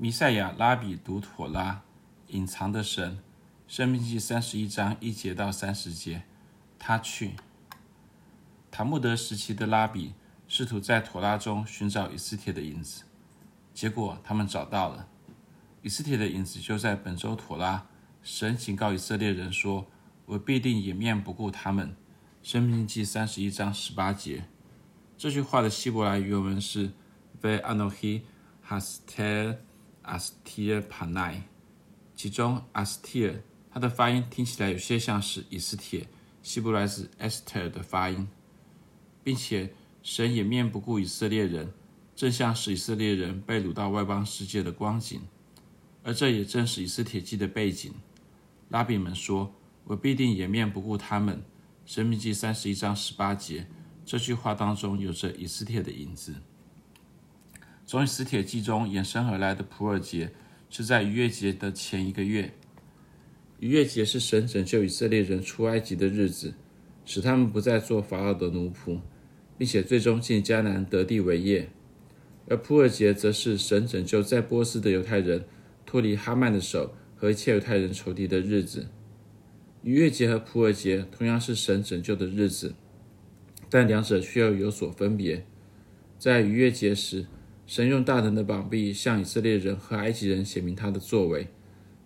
弥赛亚拉比读妥拉，隐藏的神，生命记三十一章一节到三十节。他去塔木德时期的拉比试图在妥拉中寻找以斯帖的影子，结果他们找到了。以斯帖的影子就在本周妥拉。神警告以色列人说：“我必定掩面不顾他们。”生命记三十一章十八节。这句话的希伯来原文是 “Ve'anohi haster astir panai”，其中 “astir” 它的发音听起来有些像是以斯帖，希伯来是 Esther 的发音，并且神也面不顾以色列人，正像是以色列人被掳到外邦世界的光景，而这也正是以斯帖记的背景。拉比们说：“我必定也面不顾他们。”申命记三十一章十八节。这句话当中有着以斯帖的影子。从史铁记中衍生而来的普尔节，是在逾越节的前一个月。逾越节是神拯救以色列人出埃及的日子，使他们不再做法老的奴仆，并且最终进迦南得地为业。而普尔节则是神拯救在波斯的犹太人脱离哈曼的手和一切犹太人仇敌的日子。逾越节和普尔节同样是神拯救的日子。但两者却又有所分别。在逾越节时，神用大能的膀臂向以色列人和埃及人显明他的作为；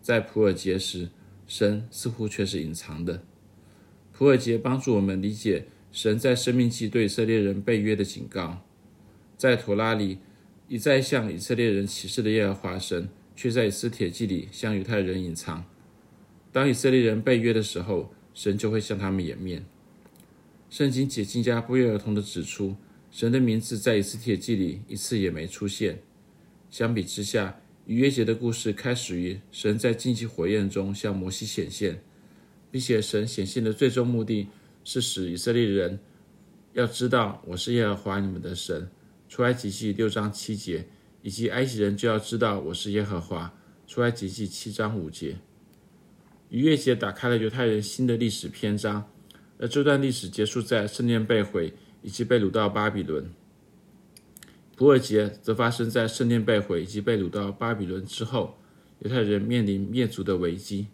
在普尔节时，神似乎却是隐藏的。普尔节帮助我们理解神在生命记对以色列人背约的警告。在妥拉里一再向以色列人启示的耶和华神，却在以斯铁记里向犹太人隐藏。当以色列人背约的时候，神就会向他们掩面。圣经解经家不约而同地指出，神的名字在以斯帖记里一次也没出现。相比之下，逾越节的故事开始于神在荆棘火焰中向摩西显现，并且神显现的最终目的是使以色列人要知道我是耶和华你们的神。出埃及记六章七节，以及埃及人就要知道我是耶和华。出埃及记七章五节。逾越节打开了犹太人新的历史篇章。而这段历史结束在圣殿被毁以及被掳到巴比伦。普尔节则发生在圣殿被毁以及被掳到巴比伦之后，犹太人面临灭族的危机。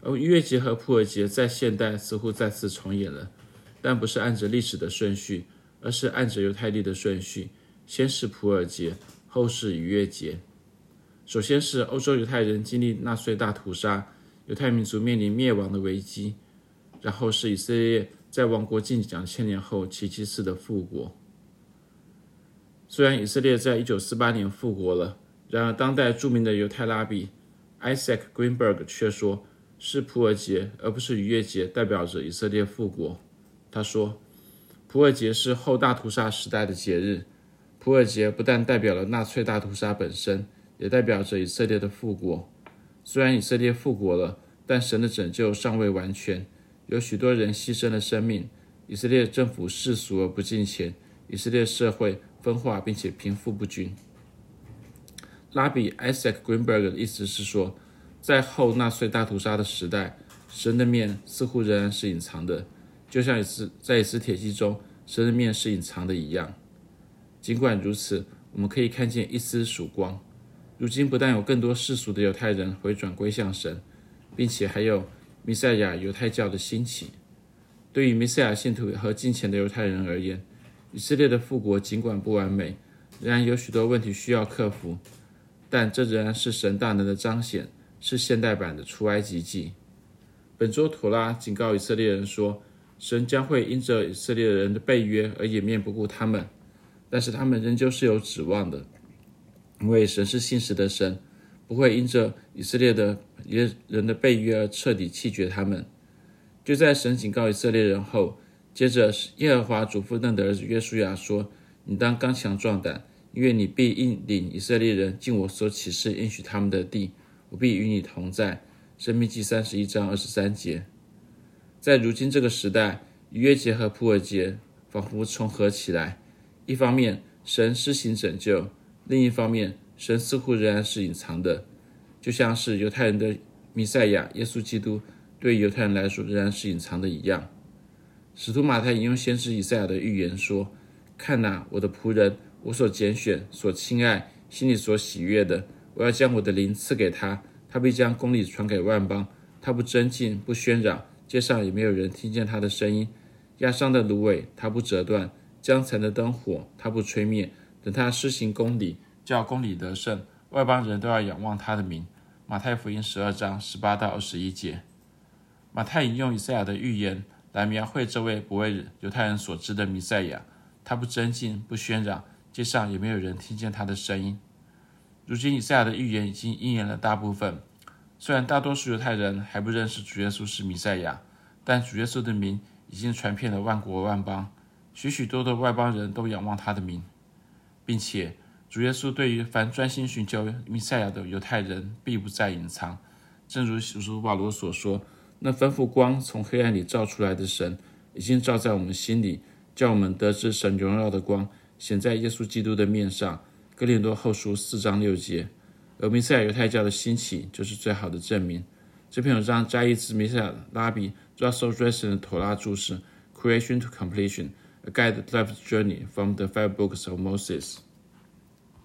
而逾越节和普尔节在现代似乎再次重演了，但不是按着历史的顺序，而是按着犹太历的顺序，先是普尔节，后是逾越节。首先是欧洲犹太人经历纳粹大屠杀，犹太民族面临灭亡的危机。然后是以色列在王国近两千年后奇迹似的复国。虽然以色列在一九四八年复国了，然而当代著名的犹太拉比 Isaac Greenberg 却说，是普尔节而不是逾越节代表着以色列复国。他说，普尔节是后大屠杀时代的节日。普尔节不但代表了纳粹大屠杀本身，也代表着以色列的复国。虽然以色列复国了，但神的拯救尚未完全。有许多人牺牲了生命，以色列政府世俗而不敬虔，以色列社会分化并且贫富不均。拉比 Isaac Greenberg 的意思是说，在后纳粹大屠杀的时代，神的面似乎仍然是隐藏的，就像在以斯帖记中，神的面是隐藏的一样。尽管如此，我们可以看见一丝曙光。如今不但有更多世俗的犹太人回转归向神，并且还有。弥赛亚犹太教的兴起，对于弥赛亚信徒和近前的犹太人而言，以色列的复国尽管不完美，仍然有许多问题需要克服，但这仍然是神大能的彰显，是现代版的出埃及记。本周妥拉警告以色列人说，神将会因着以色列人的背约而掩面不顾他们，但是他们仍旧是有指望的，因为神是信实的神。不会因着以色列的人的背约而彻底弃绝他们。就在神警告以色列人后，接着耶和华嘱咐嫩的儿子约书亚说：“你当刚强壮胆，因为你必引领以色列人进我所启示应许他们的地，我必与你同在。”申命记三十一章二十三节。在如今这个时代，逾越节和普尔节仿佛重合起来。一方面，神施行拯救；另一方面，神似乎仍然是隐藏的，就像是犹太人的弥赛亚耶稣基督对犹太人来说仍然是隐藏的一样。使徒马太引用先知以赛亚的预言说：“看哪，我的仆人，我所拣选、所亲爱、心里所喜悦的，我要将我的灵赐给他，他必将公理传给万邦。他不争竞，不喧嚷，街上也没有人听见他的声音。压伤的芦苇，他不折断；将残的灯火，他不吹灭。等他施行公理，叫公理得胜，外邦人都要仰望他的名。马太福音十二章十八到二十一节。马太引用以赛亚的预言来描绘这位不为犹太人所知的弥赛亚。他不争竞，不喧嚷，街上也没有人听见他的声音。如今以赛亚的预言已经应验了大部分。虽然大多数犹太人还不认识主耶稣是弥赛亚，但主耶稣的名已经传遍了万国万邦，许许多多外邦人都仰望他的名，并且主耶稣对于凡专心寻求弥赛亚的犹太人，必不再隐藏。正如使徒保罗所说：“那吩咐光从黑暗里照出来的神，已经照在我们心里，叫我们得知神荣耀的光显在耶稣基督的面上。”哥林多后书四章六节。而弥赛亚犹太教的兴起就是最好的证明。这篇文章摘译自弥赛亚拉比 Russell Dressing 的妥拉注释《Creation to Completion: A Guide to Life's Journey from the Five Books of Moses》。